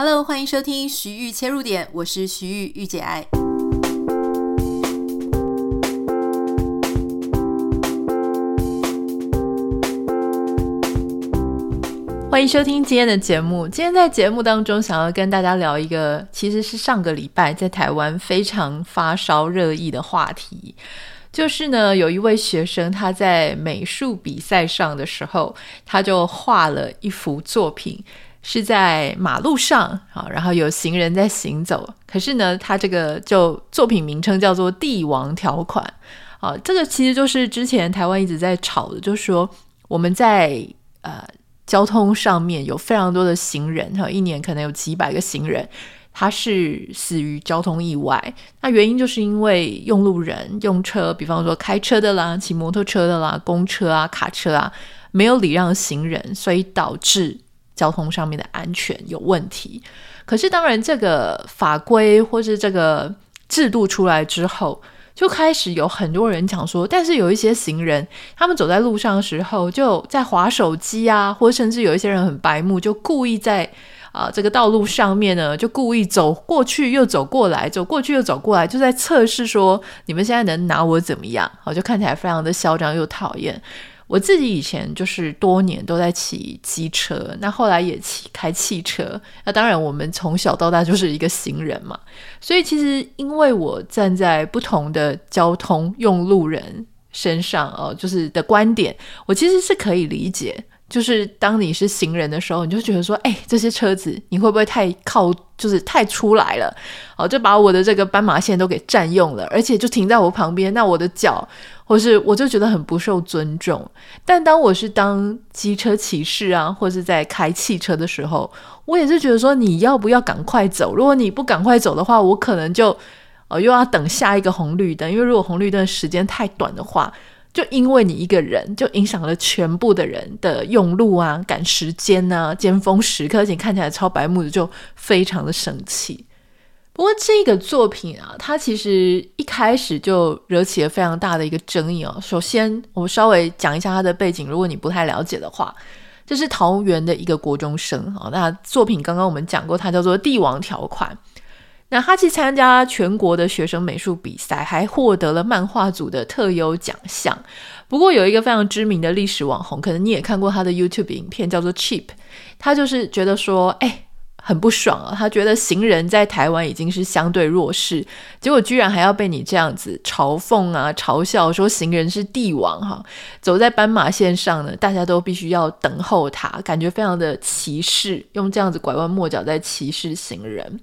Hello，欢迎收听徐玉切入点，我是徐玉玉姐爱。欢迎收听今天的节目。今天在节目当中，想要跟大家聊一个，其实是上个礼拜在台湾非常发烧热议的话题，就是呢，有一位学生他在美术比赛上的时候，他就画了一幅作品。是在马路上啊，然后有行人在行走，可是呢，他这个就作品名称叫做“帝王条款”啊，这个其实就是之前台湾一直在吵的，就是说我们在呃交通上面有非常多的行人哈，一年可能有几百个行人，他是死于交通意外，那原因就是因为用路人用车，比方说开车的啦、骑摩托车的啦、公车啊、卡车啊，没有礼让行人，所以导致。交通上面的安全有问题，可是当然这个法规或是这个制度出来之后，就开始有很多人讲说，但是有一些行人，他们走在路上的时候，就在划手机啊，或甚至有一些人很白目，就故意在啊、这个道路上面呢，就故意走过去又走过来，走过去又走过来，就在测试说你们现在能拿我怎么样？好，就看起来非常的嚣张又讨厌。我自己以前就是多年都在骑机车，那后来也骑开汽车。那当然，我们从小到大就是一个行人嘛，所以其实因为我站在不同的交通用路人身上哦，就是的观点，我其实是可以理解。就是当你是行人的时候，你就觉得说，哎，这些车子你会不会太靠，就是太出来了，哦，就把我的这个斑马线都给占用了，而且就停在我旁边，那我的脚，或是我就觉得很不受尊重。但当我是当机车骑士啊，或是在开汽车的时候，我也是觉得说，你要不要赶快走？如果你不赶快走的话，我可能就，呃，又要等下一个红绿灯，因为如果红绿灯时间太短的话。就因为你一个人，就影响了全部的人的用路啊、赶时间啊、尖峰时刻，而且看起来超白目的，就非常的生气。不过这个作品啊，它其实一开始就惹起了非常大的一个争议哦。首先，我们稍微讲一下它的背景，如果你不太了解的话，这是桃园的一个国中生啊。那作品刚刚我们讲过，它叫做《帝王条款》。那他去参加全国的学生美术比赛，还获得了漫画组的特优奖项。不过有一个非常知名的历史网红，可能你也看过他的 YouTube 影片，叫做 Cheap。他就是觉得说，哎，很不爽啊。他觉得行人在台湾已经是相对弱势，结果居然还要被你这样子嘲讽啊、嘲笑，说行人是帝王哈。走在斑马线上呢，大家都必须要等候他，感觉非常的歧视，用这样子拐弯抹角在歧视行人。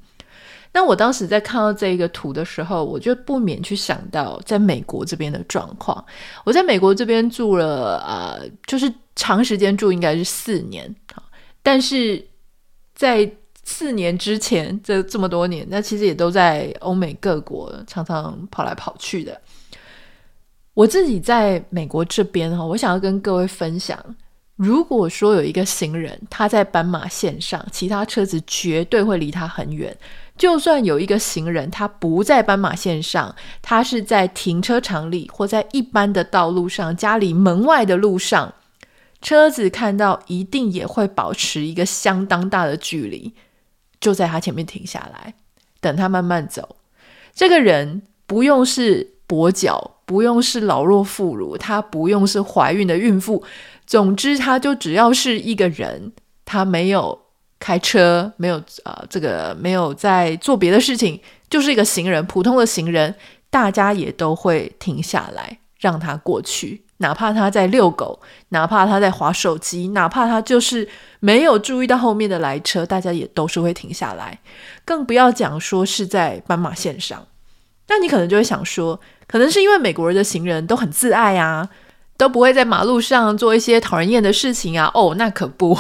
那我当时在看到这一个图的时候，我就不免去想到在美国这边的状况。我在美国这边住了啊、呃，就是长时间住，应该是四年。但是在四年之前，这这么多年，那其实也都在欧美各国常常跑来跑去的。我自己在美国这边哈，我想要跟各位分享，如果说有一个行人他在斑马线上，其他车子绝对会离他很远。就算有一个行人，他不在斑马线上，他是在停车场里或在一般的道路上，家里门外的路上，车子看到一定也会保持一个相当大的距离，就在他前面停下来，等他慢慢走。这个人不用是跛脚，不用是老弱妇孺，他不用是怀孕的孕妇，总之他就只要是一个人，他没有。开车没有啊、这个没有在做别的事情，就是一个行人，普通的行人，大家也都会停下来让他过去，哪怕他在遛狗，哪怕他在划手机，哪怕他就是没有注意到后面的来车，大家也都是会停下来，更不要讲说是在斑马线上。那你可能就会想说，可能是因为美国人的行人都很自爱啊，都不会在马路上做一些讨人厌的事情啊。哦，那可不。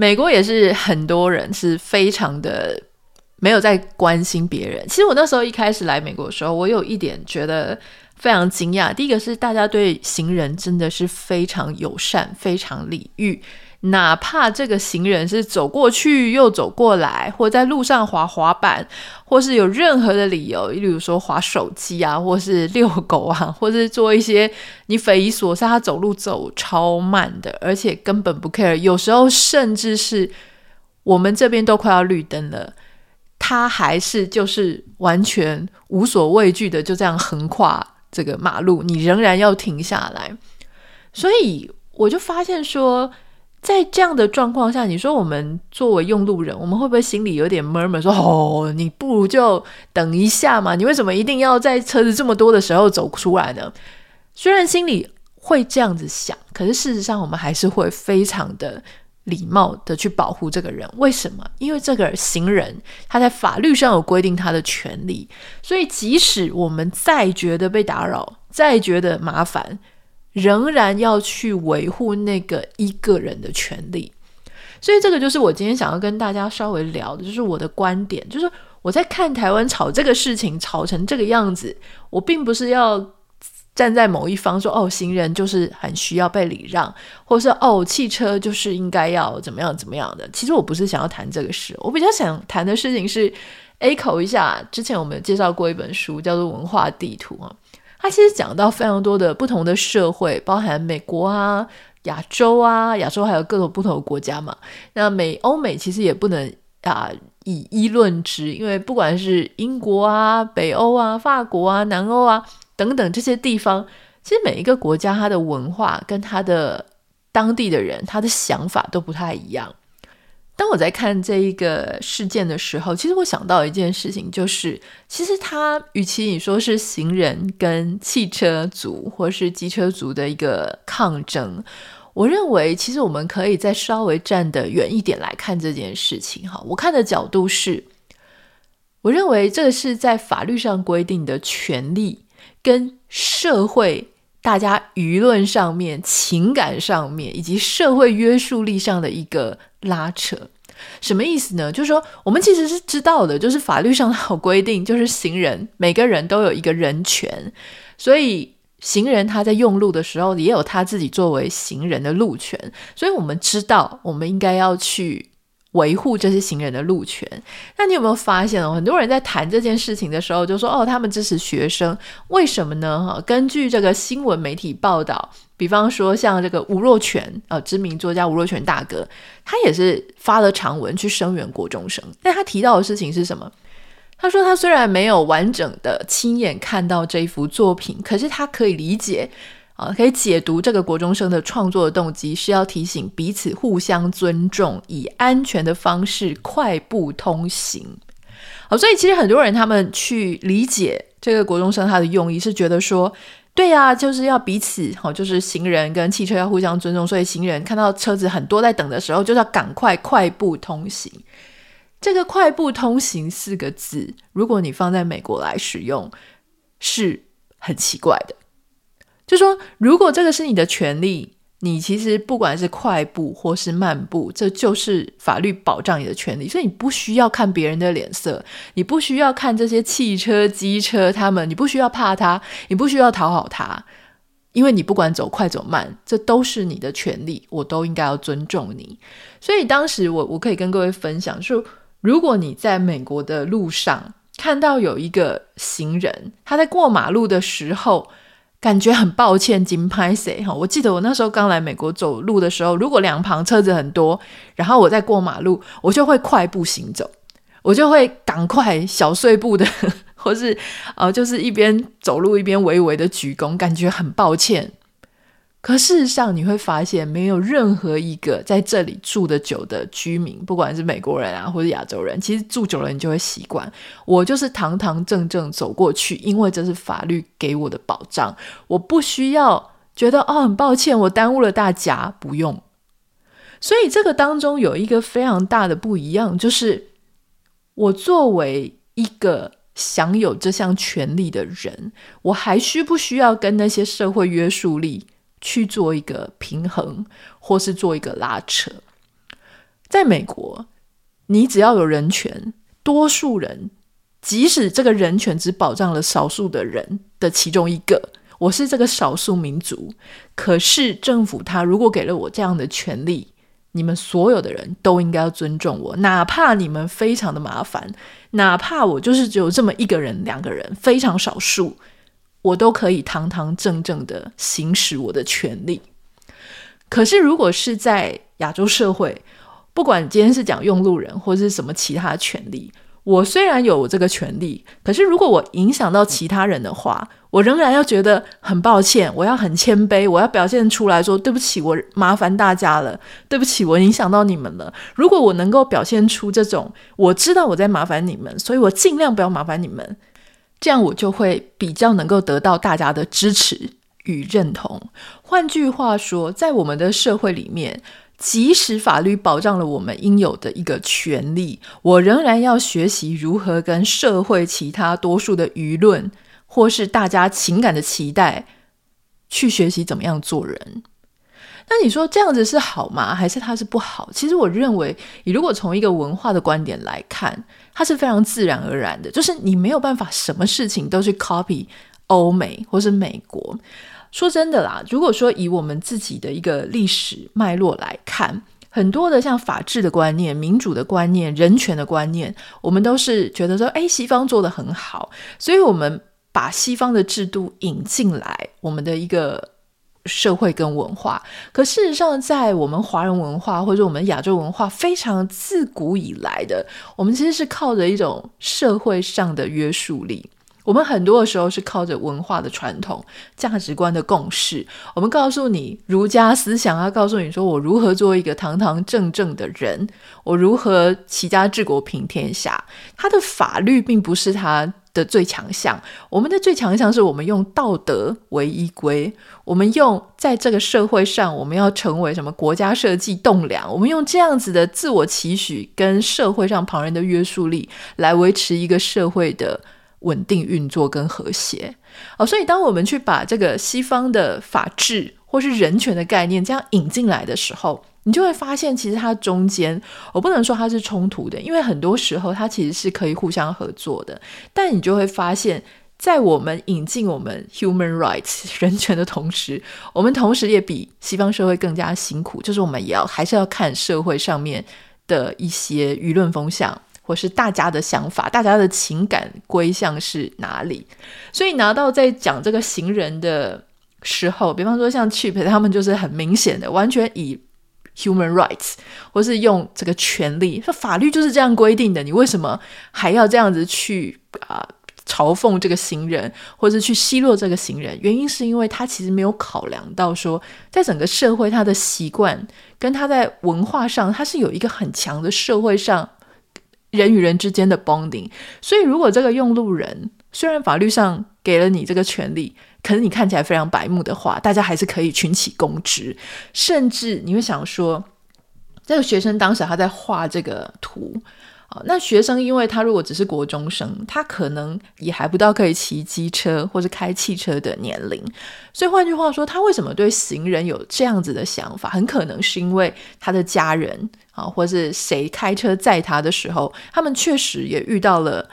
美国也是很多人是非常的没有在关心别人。其实我那时候一开始来美国的时候，我有一点觉得非常惊讶。第一个是大家对行人真的是非常友善、非常礼遇。哪怕这个行人是走过去又走过来，或在路上滑滑板，或是有任何的理由，例如说滑手机啊，或是遛狗啊，或是做一些你匪夷所思，他走路走超慢的，而且根本不 care。有时候甚至是我们这边都快要绿灯了，他还是就是完全无所畏惧的就这样横跨这个马路，你仍然要停下来。所以我就发现说，在这样的状况下，你说我们作为用路人，我们会不会心里有点 murmur 说：“哦，你不如就等一下嘛，你为什么一定要在车子这么多的时候走出来呢？”虽然心里会这样子想，可是事实上我们还是会非常的礼貌的去保护这个人。为什么？因为这个行人他在法律上有规定他的权利，所以即使我们再觉得被打扰，再觉得麻烦。仍然要去维护那个一个人的权利，所以这个就是我今天想要跟大家稍微聊的，就是我的观点，就是我在看台湾吵这个事情吵成这个样子，我并不是要站在某一方说哦，行人就是很需要被礼让，或是哦，汽车就是应该要怎么样怎么样的。其实我不是想要谈这个事，我比较想谈的事情是 echo 一下之前我们有介绍过一本书，叫做《文化地图》啊。他其实讲到非常多的不同的社会，包含美国啊、亚洲啊、亚洲还有各种不同的国家嘛。那美欧美其实也不能啊以一论之，因为不管是英国啊、北欧啊、法国啊、南欧啊等等这些地方，其实每一个国家它的文化跟它的当地的人，他的想法都不太一样。当我在看这一个事件的时候，其实我想到一件事情，就是其实他与其你说是行人跟汽车族或是机车族的一个抗争，我认为其实我们可以再稍微站得远一点来看这件事情。哈，我看的角度是，我认为这个是在法律上规定的权利跟社会大家舆论上面、情感上面以及社会约束力上的一个。拉扯，什么意思呢？就是说，我们其实是知道的，就是法律上有规定，就是行人每个人都有一个人权，所以行人他在用路的时候也有他自己作为行人的路权，所以我们知道，我们应该要去。维护这些行人的路权，那你有没有发现哦？很多人在谈这件事情的时候，就说：“哦，他们支持学生，为什么呢？”哈，根据这个新闻媒体报道，比方说像这个吴若权，呃，知名作家吴若权大哥，他也是发了长文去声援国中生。但他提到的事情是什么？他说他虽然没有完整的亲眼看到这一幅作品，可是他可以理解。啊，可以解读这个国中生的创作的动机是要提醒彼此互相尊重，以安全的方式快步通行。好，所以其实很多人他们去理解这个国中生他的用意是觉得说，对呀，就是要彼此好，就是行人跟汽车要互相尊重，所以行人看到车子很多在等的时候，就是要赶快快步通行。这个“快步通行”四个字，如果你放在美国来使用，是很奇怪的。就说，如果这个是你的权利，你其实不管是快步或是慢步，这就是法律保障你的权利，所以你不需要看别人的脸色，你不需要看这些汽车、机车他们，你不需要怕他，你不需要讨好他，因为你不管走快走慢，这都是你的权利，我都应该要尊重你。所以当时我我可以跟各位分享说，如果你在美国的路上看到有一个行人，他在过马路的时候。感觉很抱歉，金拍谁哈？我记得我那时候刚来美国走路的时候，如果两旁车子很多，然后我在过马路，我就会快步行走，我就会赶快小碎步的，或是呃，就是一边走路一边微微的鞠躬，感觉很抱歉。可事实上，你会发现，没有任何一个在这里住的久的居民，不管是美国人啊，或者亚洲人，其实住久了，你就会习惯。我就是堂堂正正走过去，因为这是法律给我的保障，我不需要觉得哦，很抱歉，我耽误了大家，不用。所以这个当中有一个非常大的不一样，就是我作为一个享有这项权利的人，我还需不需要跟那些社会约束力？去做一个平衡，或是做一个拉扯。在美国，你只要有人权，多数人，即使这个人权只保障了少数的人的其中一个，我是这个少数民族，可是政府他如果给了我这样的权利，你们所有的人都应该要尊重我，哪怕你们非常的麻烦，哪怕我就是只有这么一个人、两个人，非常少数。我都可以堂堂正正的行使我的权利。可是，如果是在亚洲社会，不管今天是讲用路人或是什么其他权利。我虽然有这个权利，可是如果我影响到其他人的话，我仍然要觉得很抱歉，我要很谦卑，我要表现出来说对不起，我麻烦大家了，对不起，我影响到你们了。如果我能够表现出这种，我知道我在麻烦你们，所以我尽量不要麻烦你们，这样我就会比较能够得到大家的支持与认同。换句话说，在我们的社会里面。即使法律保障了我们应有的一个权利，我仍然要学习如何跟社会其他多数的舆论，或是大家情感的期待，去学习怎么样做人。那你说这样子是好吗？还是它是不好？其实我认为，你如果从一个文化的观点来看，它是非常自然而然的，就是你没有办法什么事情都去 copy 欧美或是美国。说真的啦，如果说以我们自己的一个历史脉络来看，很多的像法治的观念、民主的观念、人权的观念，我们都是觉得说，哎，西方做得很好，所以我们把西方的制度引进来我们的一个社会跟文化。可事实上，在我们华人文化或者我们亚洲文化非常自古以来的，我们其实是靠着一种社会上的约束力。我们很多的时候是靠着文化的传统、价值观的共识。我们告诉你儒家思想，要告诉你说我如何做一个堂堂正正的人，我如何齐家治国平天下。他的法律并不是他的最强项，我们的最强项是我们用道德为依归，我们用在这个社会上，我们要成为什么国家社稷栋梁，我们用这样子的自我期许跟社会上旁人的约束力来维持一个社会的。稳定运作跟和谐哦，所以当我们去把这个西方的法治或是人权的概念这样引进来的时候，你就会发现，其实它中间我不能说它是冲突的，因为很多时候它其实是可以互相合作的。但你就会发现，在我们引进我们 human rights 人权的同时，我们同时也比西方社会更加辛苦，就是我们也要还是要看社会上面的一些舆论风向。或是大家的想法，大家的情感归向是哪里？所以拿到在讲这个行人的时候，比方说像 Chip 他们就是很明显的，完全以 human rights 或是用这个权利，说法律就是这样规定的，你为什么还要这样子去啊、嘲讽这个行人，或是去奚落这个行人？原因是因为他其实没有考量到说，在整个社会他的习惯跟他在文化上，他是有一个很强的社会上。人与人之间的 bonding，所以如果这个用路人虽然法律上给了你这个权利，可是你看起来非常白目的话，大家还是可以群起攻之，甚至你会想说，这个学生当时他在画这个图。啊，那学生因为他如果只是国中生，他可能也还不到可以骑机车或者开汽车的年龄，所以换句话说，他为什么对行人有这样子的想法？很可能是因为他的家人啊，或是谁开车载他的时候，他们确实也遇到了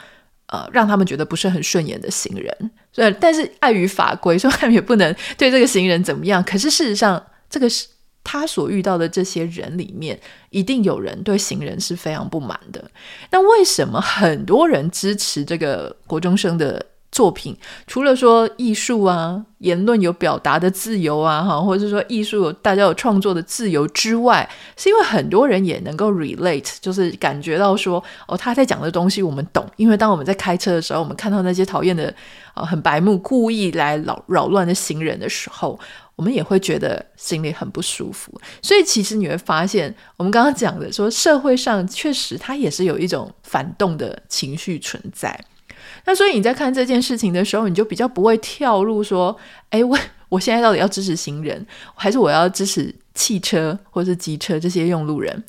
呃让他们觉得不是很顺眼的行人，所以但是碍于法规，所以他们也不能对这个行人怎么样。可是事实上，这个是。他所遇到的这些人里面，一定有人对行人是非常不满的。那为什么很多人支持这个国中生的作品？除了说艺术啊、言论有表达的自由啊，哈，或者是说艺术大家有创作的自由之外，是因为很多人也能够 relate，就是感觉到说，哦，他在讲的东西我们懂。因为当我们在开车的时候，我们看到那些讨厌的、很白目、故意来扰扰乱的行人的时候。我们也会觉得心里很不舒服，所以其实你会发现，我们刚刚讲的说，社会上确实它也是有一种反动的情绪存在。那所以你在看这件事情的时候，你就比较不会跳入说，哎，我我现在到底要支持行人，还是我要支持汽车或是机车这些用路人？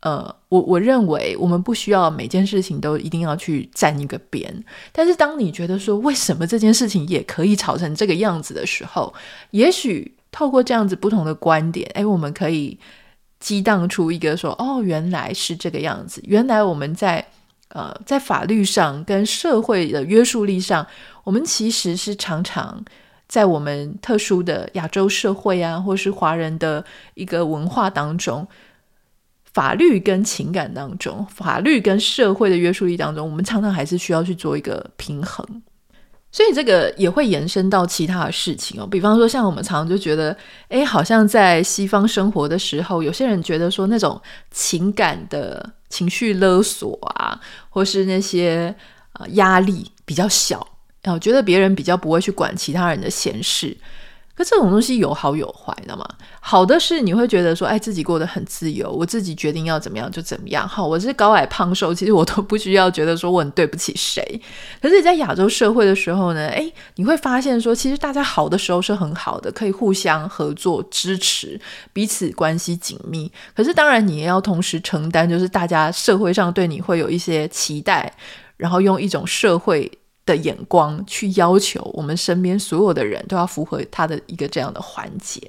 呃，我我认为我们不需要每件事情都一定要去站一个边，但是当你觉得说，为什么这件事情也可以吵成这个样子的时候，也许透过这样子不同的观点，诶，我们可以激荡出一个说，哦，原来是这个样子，原来我们在呃在法律上跟社会的约束力上，我们其实是常常在我们特殊的亚洲社会啊，或是华人的一个文化当中。法律跟情感当中，法律跟社会的约束力当中，我们常常还是需要去做一个平衡。所以这个也会延伸到其他的事情哦，比方说像我们常常就觉得，哎，好像在西方生活的时候，有些人觉得说那种情感的情绪勒索啊，或是那些呃压力比较小，然后觉得别人比较不会去管其他人的闲事。可这种东西有好有坏的嘛。好的是你会觉得说，哎，自己过得很自由，我自己决定要怎么样就怎么样。好，我是高矮胖瘦，其实我都不需要觉得说我很对不起谁。可是，在亚洲社会的时候呢，哎，你会发现说，其实大家好的时候是很好的，可以互相合作、支持，彼此关系紧密。可是，当然你也要同时承担，就是大家社会上对你会有一些期待，然后用一种社会。的眼光去要求我们身边所有的人都要符合他的一个这样的环节，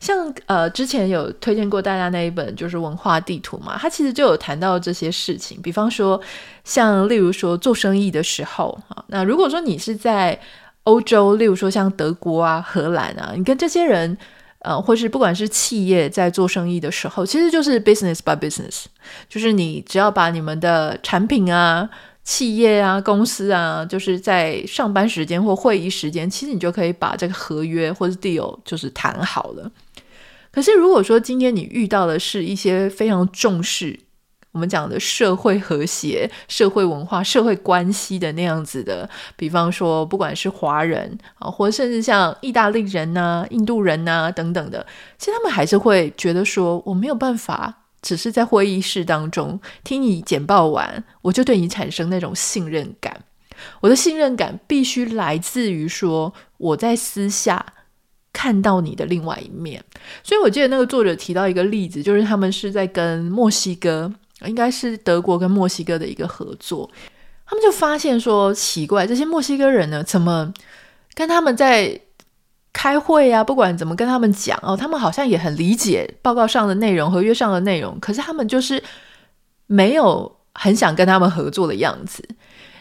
像呃之前有推荐过大家那一本就是文化地图嘛，它其实就有谈到这些事情，比方说像例如说做生意的时候啊，那如果说你是在欧洲，例如说像德国啊、荷兰啊，你跟这些人呃，或是不管是企业在做生意的时候，其实就是 business by business，就是你只要把你们的产品啊。企业啊，公司啊，就是在上班时间或会议时间，其实你就可以把这个合约或者 deal 就是谈好了。可是如果说今天你遇到的是一些非常重视我们讲的社会和谐、社会文化、社会关系的那样子的，比方说不管是华人啊，或甚至像意大利人呐、印度人呐、等等的，其实他们还是会觉得说我没有办法。只是在会议室当中听你简报完，我就对你产生那种信任感。我的信任感必须来自于说我在私下看到你的另外一面。所以我记得那个作者提到一个例子，就是他们是在跟墨西哥，应该是德国跟墨西哥的一个合作，他们就发现说奇怪，这些墨西哥人呢，怎么跟他们在开会啊，不管怎么跟他们讲哦，他们好像也很理解报告上的内容、合约上的内容，可是他们就是没有很想跟他们合作的样子。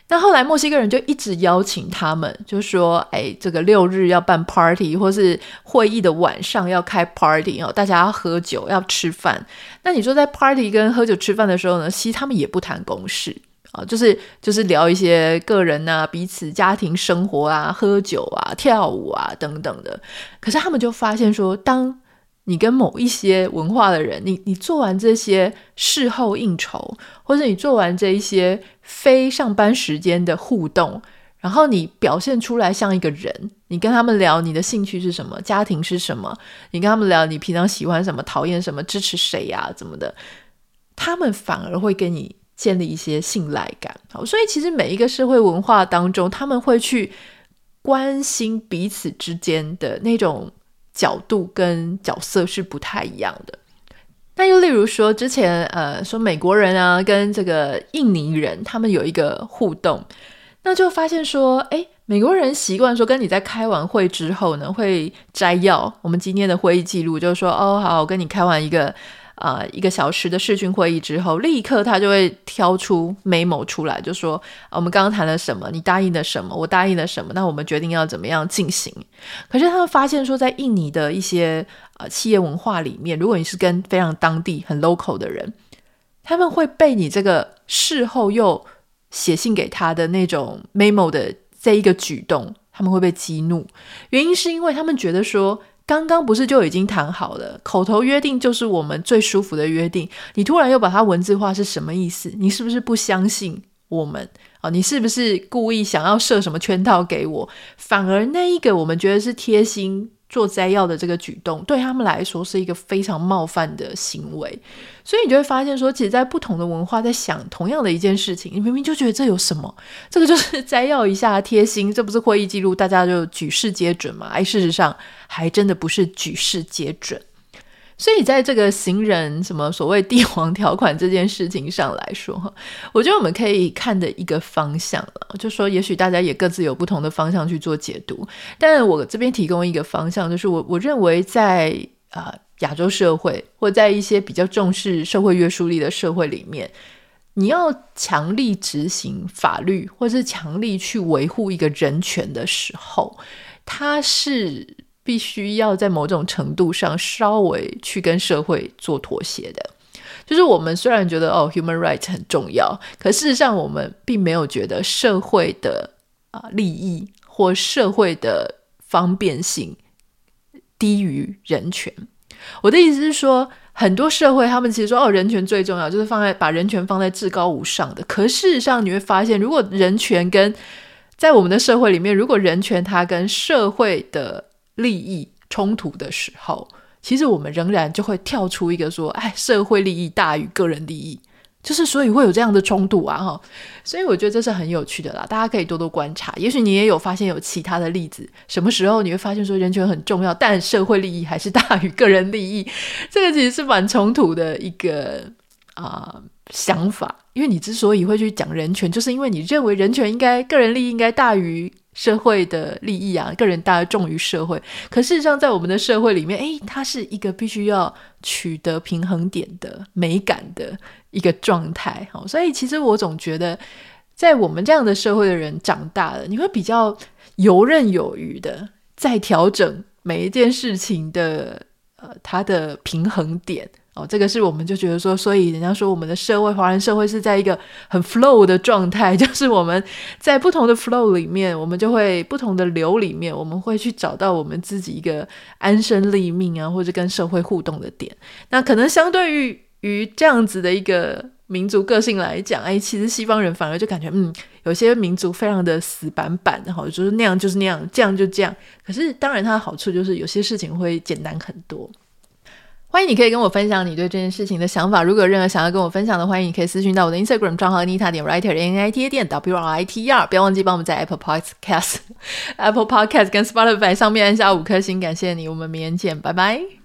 那后来墨西哥人就一直邀请他们，就说：“哎，这个六日要办 party，或是会议的晚上要开 party 哦，大家要喝酒、要吃饭。那你说在 party 跟喝酒吃饭的时候呢，其实他们也不谈公事。”啊，就是就是聊一些个人啊、彼此家庭生活啊、喝酒啊、跳舞啊等等的。可是他们就发现说，当你跟某一些文化的人，你你做完这些事后应酬，或者你做完这一些非上班时间的互动，然后你表现出来像一个人，你跟他们聊你的兴趣是什么，家庭是什么，你跟他们聊你平常喜欢什么、讨厌什么、支持谁呀、怎么的，他们反而会跟你。建立一些信赖感，好，所以其实每一个社会文化当中，他们会去关心彼此之间的那种角度跟角色是不太一样的。那又例如说，之前呃说美国人啊跟这个印尼人他们有一个互动，那就发现说，诶，美国人习惯说跟你在开完会之后呢，会摘要我们今天的会议记录，就是说，哦，好，我跟你开完一个。啊、一个小时的视讯会议之后，立刻他就会挑出 memo 出来，就说、我们刚刚谈了什么，你答应了什么，我答应了什么，那我们决定要怎么样进行。可是他们发现说，在印尼的一些呃企业文化里面，如果你是跟非常当地很 local 的人，他们会被你这个事后又写信给他的那种 memo 的这一个举动，他们会被激怒。原因是因为他们觉得说。刚刚不是就已经谈好了，口头约定就是我们最舒服的约定。你突然又把它文字化，是什么意思？你是不是不相信我们啊？你是不是故意想要设什么圈套给我？反而那一个我们觉得是贴心。做摘要的这个举动，对他们来说是一个非常冒犯的行为，所以你就会发现说，其实，在不同的文化在想同样的一件事情，你明明就觉得这有什么，这个就是 摘要一下贴心，这不是会议记录，大家就举世皆准嘛？哎，事实上还真的不是举世皆准。所以，在这个行人什么所谓帝王条款这件事情上来说，我觉得我们可以看的一个方向了，就说也许大家也各自有不同的方向去做解读，但我这边提供一个方向，就是我我认为在啊、呃、亚洲社会或在一些比较重视社会约束力的社会里面，你要强力执行法律，或是强力去维护一个人权的时候，它是。必须要在某种程度上稍微去跟社会做妥协的，就是我们虽然觉得哦，human rights 很重要，可事实上我们并没有觉得社会的啊利益或社会的方便性低于人权。我的意思是说，很多社会他们其实说哦，人权最重要，就是放在把人权放在至高无上的。可事实上，你会发现，如果人权跟在我们的社会里面，如果人权它跟社会的利益冲突的时候，其实我们仍然就会跳出一个说，哎，社会利益大于个人利益。就是所以会有这样的冲突啊，哈，所以我觉得这是很有趣的啦，大家可以多多观察。也许你也有发现有其他的例子，什么时候你会发现说人权很重要，但社会利益还是大于个人利益，这个其实是蛮冲突的一个啊、想法。因为你之所以会去讲人权，就是因为你认为人权应该个人利益应该大于社会的利益啊，个人大家重于社会。可事实上，在我们的社会里面，诶，它是一个必须要取得平衡点的美感的一个状态。好，所以其实我总觉得，在我们这样的社会的人长大了，你会比较游刃有余的在调整每一件事情的呃它的平衡点。哦，这个是我们就觉得说，所以人家说我们的社会，华人社会是在一个很 flow 的状态，就是我们在不同的 flow 里面，我们就会不同的流里面，我们会去找到我们自己一个安身立命啊，或者跟社会互动的点。那可能相对于于这样子的一个民族个性来讲，哎，其实西方人反而就感觉，嗯，有些民族非常的死板板，然后就是那样就是那样，这样就这样。可是当然它的好处就是有些事情会简单很多。欢迎你可以跟我分享你对这件事情的想法。如果有任何想要跟我分享的，欢迎你可以私讯到我的 Instagram 账号 Nita 点 Writer N I T A 点 W R I T E R。不要忘记帮我们在 Apple Podcast、Apple Podcast 跟 Spotify 上面按下五颗星，感谢你。我们明天见，拜拜。